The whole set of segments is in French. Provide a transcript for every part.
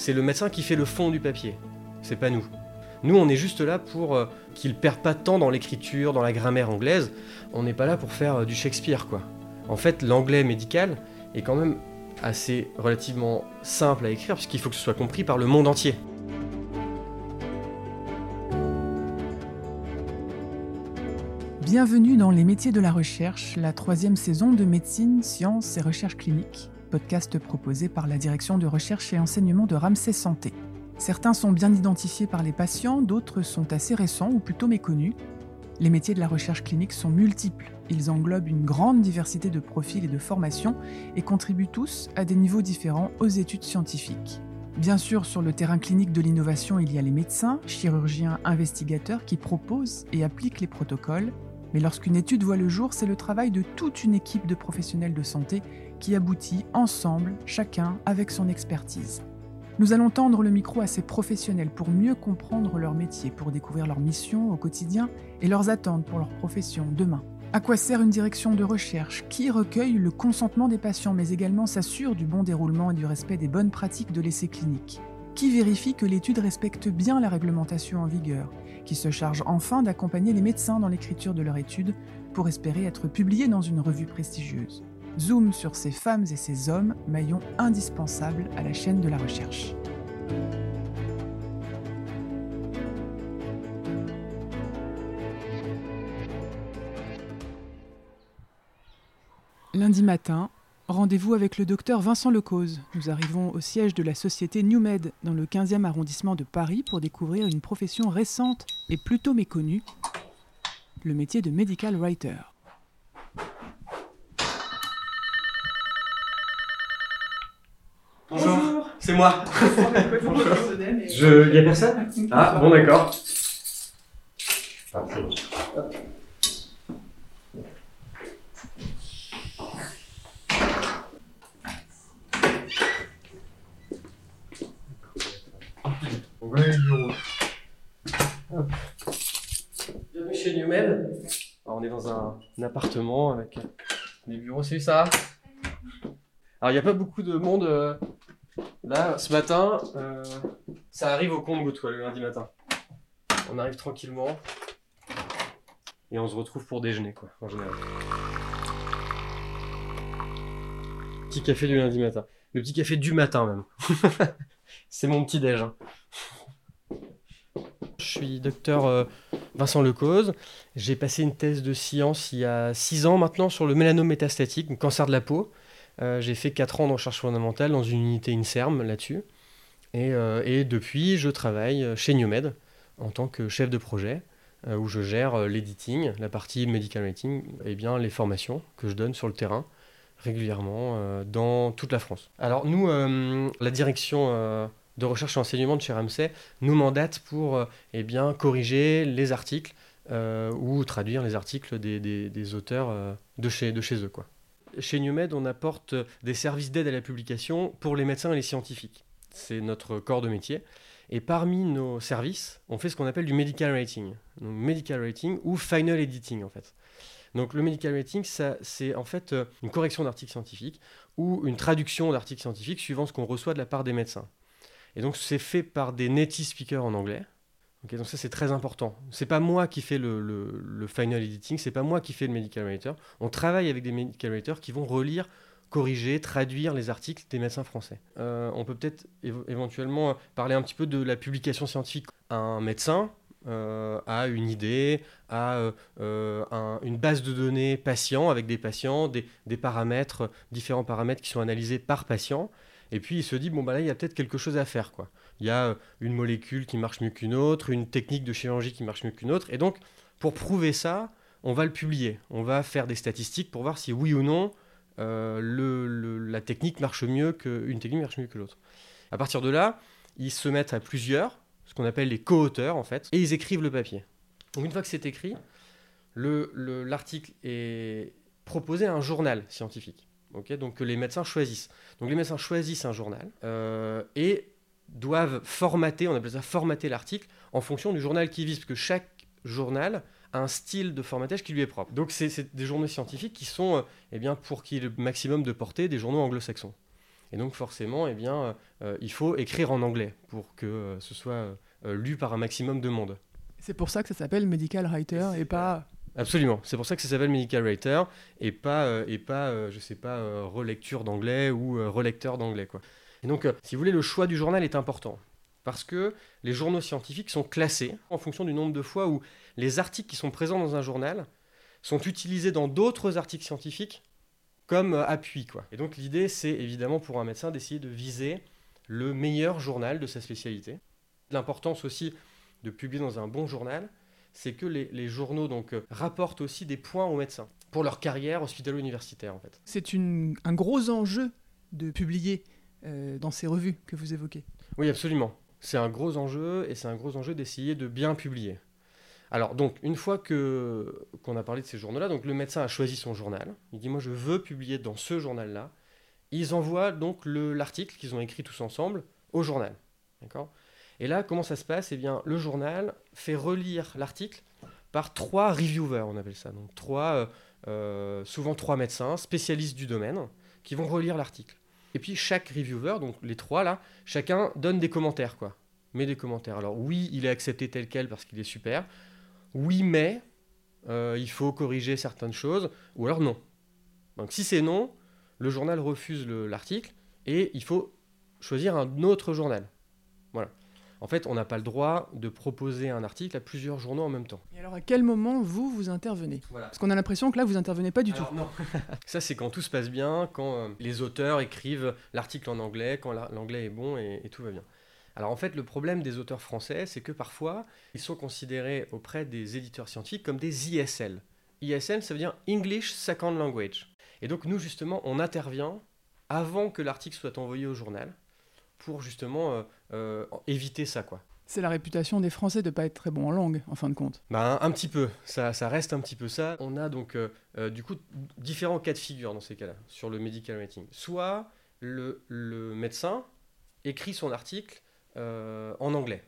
C'est le médecin qui fait le fond du papier, c'est pas nous. Nous, on est juste là pour euh, qu'il perde pas de temps dans l'écriture, dans la grammaire anglaise. On n'est pas là pour faire euh, du Shakespeare, quoi. En fait, l'anglais médical est quand même assez relativement simple à écrire, puisqu'il faut que ce soit compris par le monde entier. Bienvenue dans Les métiers de la recherche, la troisième saison de médecine, sciences et recherche clinique, podcast proposé par la direction de recherche et enseignement de Ramsey Santé. Certains sont bien identifiés par les patients, d'autres sont assez récents ou plutôt méconnus. Les métiers de la recherche clinique sont multiples. Ils englobent une grande diversité de profils et de formations et contribuent tous à des niveaux différents aux études scientifiques. Bien sûr, sur le terrain clinique de l'innovation, il y a les médecins, chirurgiens, investigateurs qui proposent et appliquent les protocoles. Mais lorsqu'une étude voit le jour, c'est le travail de toute une équipe de professionnels de santé qui aboutit ensemble, chacun avec son expertise. Nous allons tendre le micro à ces professionnels pour mieux comprendre leur métier, pour découvrir leur mission au quotidien et leurs attentes pour leur profession demain. À quoi sert une direction de recherche Qui recueille le consentement des patients mais également s'assure du bon déroulement et du respect des bonnes pratiques de l'essai clinique? Qui vérifie que l'étude respecte bien la réglementation en vigueur? Qui se charge enfin d'accompagner les médecins dans l'écriture de leur étude pour espérer être publiée dans une revue prestigieuse? Zoom sur ces femmes et ces hommes, maillons indispensables à la chaîne de la recherche. Lundi matin, rendez-vous avec le docteur Vincent Lecause. Nous arrivons au siège de la société NewMed dans le 15e arrondissement de Paris pour découvrir une profession récente et plutôt méconnue, le métier de medical writer. Bonjour, c'est moi. Je... Il y a personne? Ah, bon d'accord. Ah, Bienvenue chez Newman. on est dans un, appartement avec des bureaux, c'est ça? Alors il n'y a pas beaucoup de monde euh, Là, ce matin, euh, ça arrive au compte toi, le lundi matin. On arrive tranquillement et on se retrouve pour déjeuner, quoi, en général. Petit café du lundi matin. Le petit café du matin, même. C'est mon petit déj. Hein. Je suis docteur euh, Vincent Lecause. J'ai passé une thèse de science il y a 6 ans maintenant sur le mélanome métastatique, un cancer de la peau. Euh, j'ai fait 4 ans de recherche fondamentale dans une unité INSERM là-dessus. Et, euh, et, depuis, je travaille chez NewMed en tant que chef de projet, euh, où je gère l'editing, la partie medical writing, et bien les formations que je donne sur le terrain régulièrement dans toute la France. Alors nous, la direction de recherche et enseignement de chez Ramsey nous mandate pour eh bien, corriger les articles ou traduire les articles des, des, des auteurs de, chez, de chez eux. Quoi. Chez NewMed, on apporte des services d'aide à la publication pour les médecins et les scientifiques. C'est notre corps de métier. Et parmi nos services, on fait ce qu'on appelle du medical. Donc medical writing ou final editing en fait. Donc le medical writing, c'est en fait euh, une correction d'articles scientifiques ou une traduction d'articles scientifiques suivant ce qu'on reçoit de la part des médecins. Et donc c'est fait par des native speakers en anglais, donc ça c'est très important. C'est pas moi qui fais le, final editing, c'est pas moi qui fais le medical writer. On travaille avec des medical writers qui vont relire, corriger, traduire les articles des médecins français. Euh, on peut peut-être éventuellement parler un petit peu de la publication scientifique. Un médecin euh, a une idée, a euh, une base de données patient avec des patients, des, des, paramètres, différents paramètres qui sont analysés par patient. Et puis il se dit bon bah là il y a peut-être quelque chose à faire quoi il y a euh, une molécule qui marche mieux qu'une autre, une technique de chirurgie qui marche mieux qu'une autre. Et donc, pour prouver ça, on va le publier. On va faire des statistiques pour voir si oui ou non euh, le, la technique marche mieux qu'une technique marche mieux que l'autre. À partir de là, ils se mettent à plusieurs, ce qu'on appelle les co-auteurs en fait, et ils écrivent le papier. Donc une fois que c'est écrit, l'article est proposé à un journal scientifique. donc que les médecins choisissent. Donc les médecins choisissent un journal euh, et doivent formater, on appelle ça formater l'article, en fonction du journal qu'ils visent, parce que chaque journal a un style de formatage qui lui est propre. Donc c'est des journaux scientifiques qui sont, euh, eh bien, pour qu'il y ait le maximum de portée, des journaux anglo-saxons. Et donc forcément, eh bien, il faut écrire en anglais pour que ce soit lu par un maximum de monde. C'est pour ça que ça s'appelle medical writer et pas Absolument. C'est pour ça que ça s'appelle medical writer et pas, euh, et pas euh, je sais pas, euh, relecture d'anglais ou relecteur d'anglais. Quoi. Et donc, si vous voulez, le choix du journal est important. Parce que les journaux scientifiques sont classés en fonction du nombre de fois où les articles qui sont présents dans un journal sont utilisés dans d'autres articles scientifiques comme appui. Quoi. Et donc l'idée, c'est évidemment pour un médecin d'essayer de viser le meilleur journal de sa spécialité. L'importance aussi de publier dans un bon journal, c'est que les, journaux donc, euh, rapportent aussi des points aux médecins pour leur carrière hospitalo-universitaire en fait. C'est un gros enjeu de publier euh, dans ces revues que vous évoquez. Oui, absolument. C'est un gros enjeu et c'est un gros enjeu d'essayer de bien publier. Alors donc une fois que qu'on a parlé de ces journaux-là, donc le médecin a choisi son journal. Il dit moi je veux publier dans ce journal-là. Ils envoient donc l'article qu'ils ont écrit tous ensemble au journal. D'accord? Et là, comment ça se passe? Eh bien, le journal fait relire l'article par trois reviewers, on appelle ça. Donc, trois, euh, euh, souvent trois médecins spécialistes du domaine qui vont relire l'article. Et puis, chaque reviewer, donc les trois là, chacun donne des commentaires, quoi. Met des commentaires. Alors, oui, il est accepté tel quel parce qu'il est super. Oui, mais euh, il faut corriger certaines choses. Ou alors, non. Donc, si c'est non, le journal refuse l'article et il faut choisir un autre journal. Voilà en fait, on n'a pas le droit de proposer un article à plusieurs journaux en même temps. Et alors, à quel moment vous, vous intervenez Parce qu'on a l'impression que là, vous intervenez pas du tout. Non. Ça, c'est quand tout se passe bien, quand euh, les auteurs écrivent l'article en anglais, quand l'anglais est bon et, tout va bien. Alors en fait, le problème des auteurs français, c'est que parfois, ils sont considérés auprès des éditeurs scientifiques comme des ISL. ISL, ça veut dire English Second Language. Et donc nous, justement, on intervient avant que l'article soit envoyé au journal pour justement euh, euh, éviter ça, quoi. C'est la réputation des Français de ne pas être très bons en langue, en fin de compte. Bah, un, petit peu, ça, ça, reste un petit peu ça. On a donc euh, du coup différents cas de figure dans ces cas-là, sur le medical writing. Soit le, le médecin écrit son article en anglais.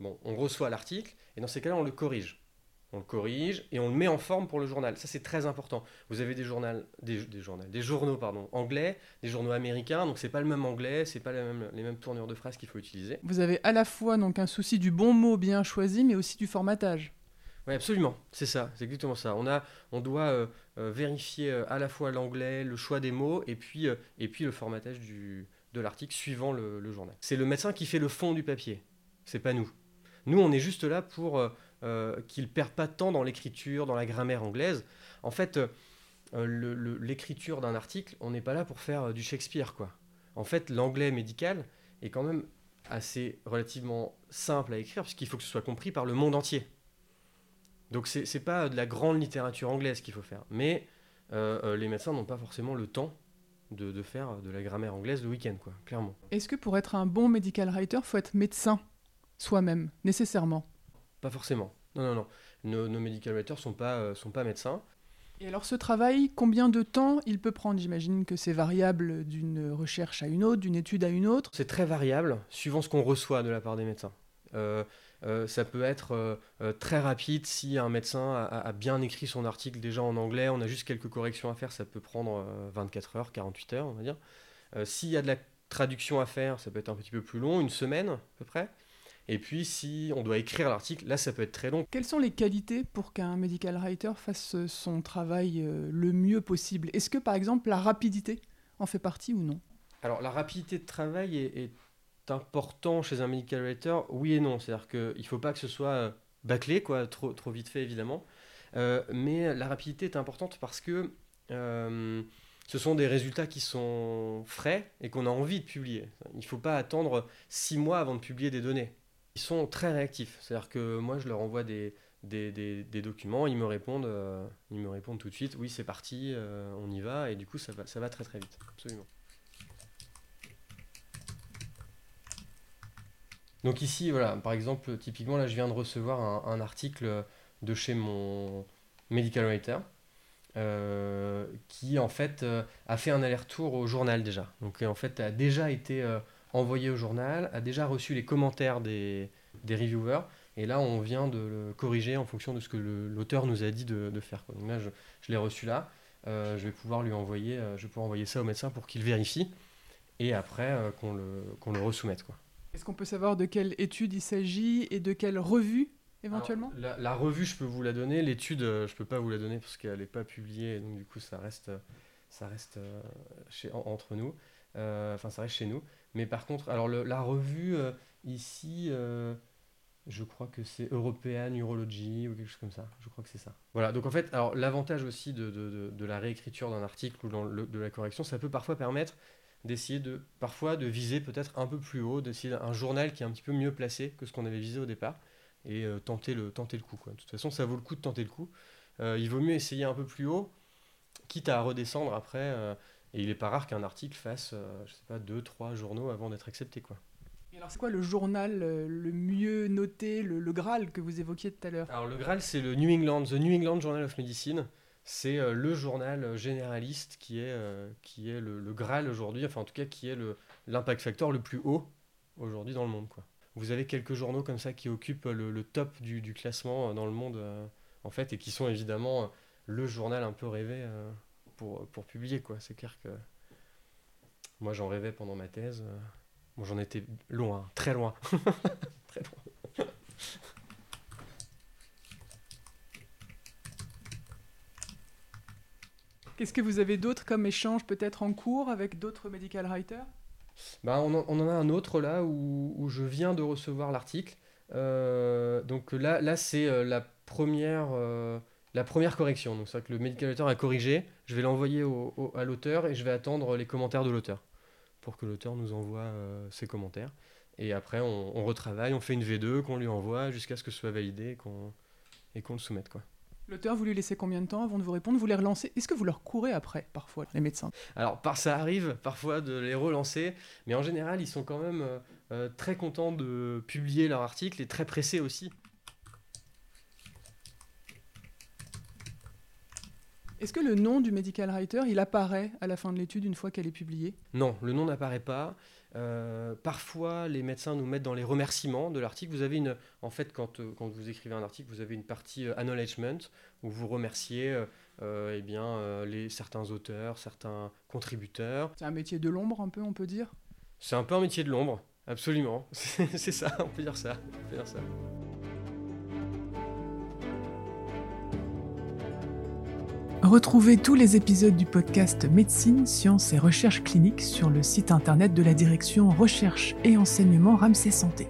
Bon, on reçoit l'article, et dans ces cas-là, on le corrige on le corrige et on le met en forme pour le journal. Ça, c'est très important. Vous avez des, journaux, des, des, journaux, des journaux pardon, anglais, des journaux américains, donc c'est pas le même anglais, c'est pas les mêmes, les mêmes tournures de phrases qu'il faut utiliser. Vous avez à la fois donc un souci du bon mot bien choisi, mais aussi du formatage. Oui, absolument, c'est ça, c'est exactement ça. On, a, on doit euh, euh, vérifier euh, à la fois l'anglais, le choix des mots, et puis, et puis le formatage du, de l'article suivant le, le journal. C'est le médecin qui fait le fond du papier, c'est pas nous. Nous, on est juste là pour euh, qu'il perd pas temps dans l'écriture, dans la grammaire anglaise. En fait, euh, l'écriture d'un article, on n'est pas là pour faire euh, du Shakespeare, quoi. En fait, l'anglais médical est quand même assez relativement simple à écrire, puisqu'il faut que ce soit compris par le monde entier. Donc c'est n'est pas de la grande littérature anglaise qu'il faut faire. Mais les médecins n'ont pas forcément le temps de, de, faire de la grammaire anglaise le week-end, quoi, clairement. Est-ce que pour être un bon medical writer, faut être médecin soi-même, nécessairement? Pas forcément. Non, non, non. Nos, nos medical writers sont pas, euh, sont pas médecins. Et alors ce travail, combien de temps il peut prendre? J'imagine que c'est variable d'une recherche à une autre, d'une étude à une autre. C'est très variable, suivant ce qu'on reçoit de la part des médecins. Euh, euh, ça peut être très rapide si un médecin a, a, bien écrit son article déjà en anglais, on a juste quelques corrections à faire, ça peut prendre 24 heures, 48 heures, on va dire. S'il y a de la traduction à faire, ça peut être un petit peu plus long, une semaine à peu près. Et puis, si on doit écrire l'article, là, ça peut être très long. Quelles sont les qualités pour qu'un medical writer fasse son travail euh, le mieux possible? Est-ce que, par exemple, la rapidité en fait partie ou non? Alors, la rapidité de travail est, est important chez un medical writer, oui et non. C'est-à-dire qu'il ne faut pas que ce soit euh, bâclé, quoi, trop, trop vite fait, évidemment. Euh, mais la rapidité est importante parce que ce sont des résultats qui sont frais et qu'on a envie de publier. Il ne faut pas attendre six mois avant de publier des données. Ils sont très réactifs. C'est-à-dire que moi, je leur envoie des, des, des, documents, ils me, répondent, euh, ils me répondent tout de suite, oui, c'est parti, euh, on y va, et du coup, ça va, ça va très très vite. Absolument. Donc ici, voilà, par exemple, typiquement, là, je viens de recevoir un, article de chez mon medical writer, euh, qui en fait a fait un aller-retour au journal déjà. Donc en fait a déjà été envoyé au journal, a déjà reçu les commentaires des, des reviewers, et là on vient de le corriger en fonction de ce que l'auteur nous a dit de, de faire. Donc là je, je l'ai reçu là, euh, je vais pouvoir lui envoyer, euh, je vais pouvoir envoyer ça au médecin pour qu'il vérifie. et après qu'on le, qu'on le resoumette. Quoi. Est-ce qu'on peut savoir de quelle étude il s'agit et de quelle revue éventuellement? La, revue, je peux vous la donner. L'étude, je ne peux pas vous la donner parce qu'elle n'est pas publiée. Donc, du coup, ça reste, ça reste chez, entre nous. Enfin, ça reste chez nous. Mais par contre, alors la revue, ici, je crois que c'est European Urology ou quelque chose comme ça. Je crois que c'est ça. Voilà, donc en fait, alors l'avantage aussi de, de, de, la réécriture d'un article ou de la correction, ça peut parfois permettre d'essayer de, parfois, de viser peut-être un peu plus haut, d'essayer un journal qui est un petit peu mieux placé que ce qu'on avait visé au départ et euh, tenter, le, tenter le coup. Quoi. De toute façon, ça vaut le coup de tenter le coup. Euh, il vaut mieux essayer un peu plus haut, quitte à redescendre après. Euh, et il n'est pas rare qu'un article fasse, je sais pas, deux, trois journaux avant d'être accepté. quoi alors, c'est quoi le journal euh, le mieux noté, le, Graal que vous évoquiez tout à l'heure? Alors, le Graal, c'est le New England, The New England Journal of Medicine. C'est euh, le journal euh, généraliste qui est, qui est le, Graal aujourd'hui, enfin, en tout cas, qui est l'impact factor le plus haut aujourd'hui dans le monde. Quoi. Vous avez quelques journaux comme ça qui occupent le, top du, du, classement dans le monde, en fait, et qui sont évidemment le journal un peu rêvé pour, pour publier. Quoi. C'est clair que moi, j'en rêvais pendant ma thèse. Bon, j'en étais loin, très loin. très loin. Qu'est-ce que vous avez d'autre comme échange peut-être en cours avec d'autres medical writers? Bah, on, en, a un autre là où, je viens de recevoir l'article. Euh, donc là, là c'est euh, la, première, euh, la première correction. Donc c'est que le medical writer a corrigé. Je vais l'envoyer à l'auteur et je vais attendre les commentaires de l'auteur pour que l'auteur nous envoie euh, ses commentaires. Et après, on, retravaille, on fait une V2 qu'on lui envoie jusqu'à ce que ce soit validé et qu'on le soumette. Quoi. L'auteur, vous lui laissez combien de temps avant de vous répondre? Vous les relancez? Est-ce que vous leur courez après, parfois, les médecins? Alors, par, ça arrive parfois de les relancer, mais en général, ils sont quand même euh, euh, très contents de publier leur article et très pressés aussi. Est-ce que le nom du medical writer, il apparaît à la fin de l'étude une fois qu'elle est publiée? Non, le nom n'apparaît pas. Euh, parfois, les médecins nous mettent dans les remerciements de l'article. Vous avez une, en fait, quand, euh, quand vous écrivez un article, vous avez une partie euh, acknowledgement où vous remerciez eh bien, les, certains auteurs, certains contributeurs. C'est un métier de l'ombre, un peu, on peut dire? C'est un peu un métier de l'ombre, absolument. C'est ça, on peut dire ça. On peut dire ça. Retrouvez tous les épisodes du podcast Médecine, Sciences et Recherche cliniques sur le site internet de la direction Recherche et Enseignement Ramsey Santé.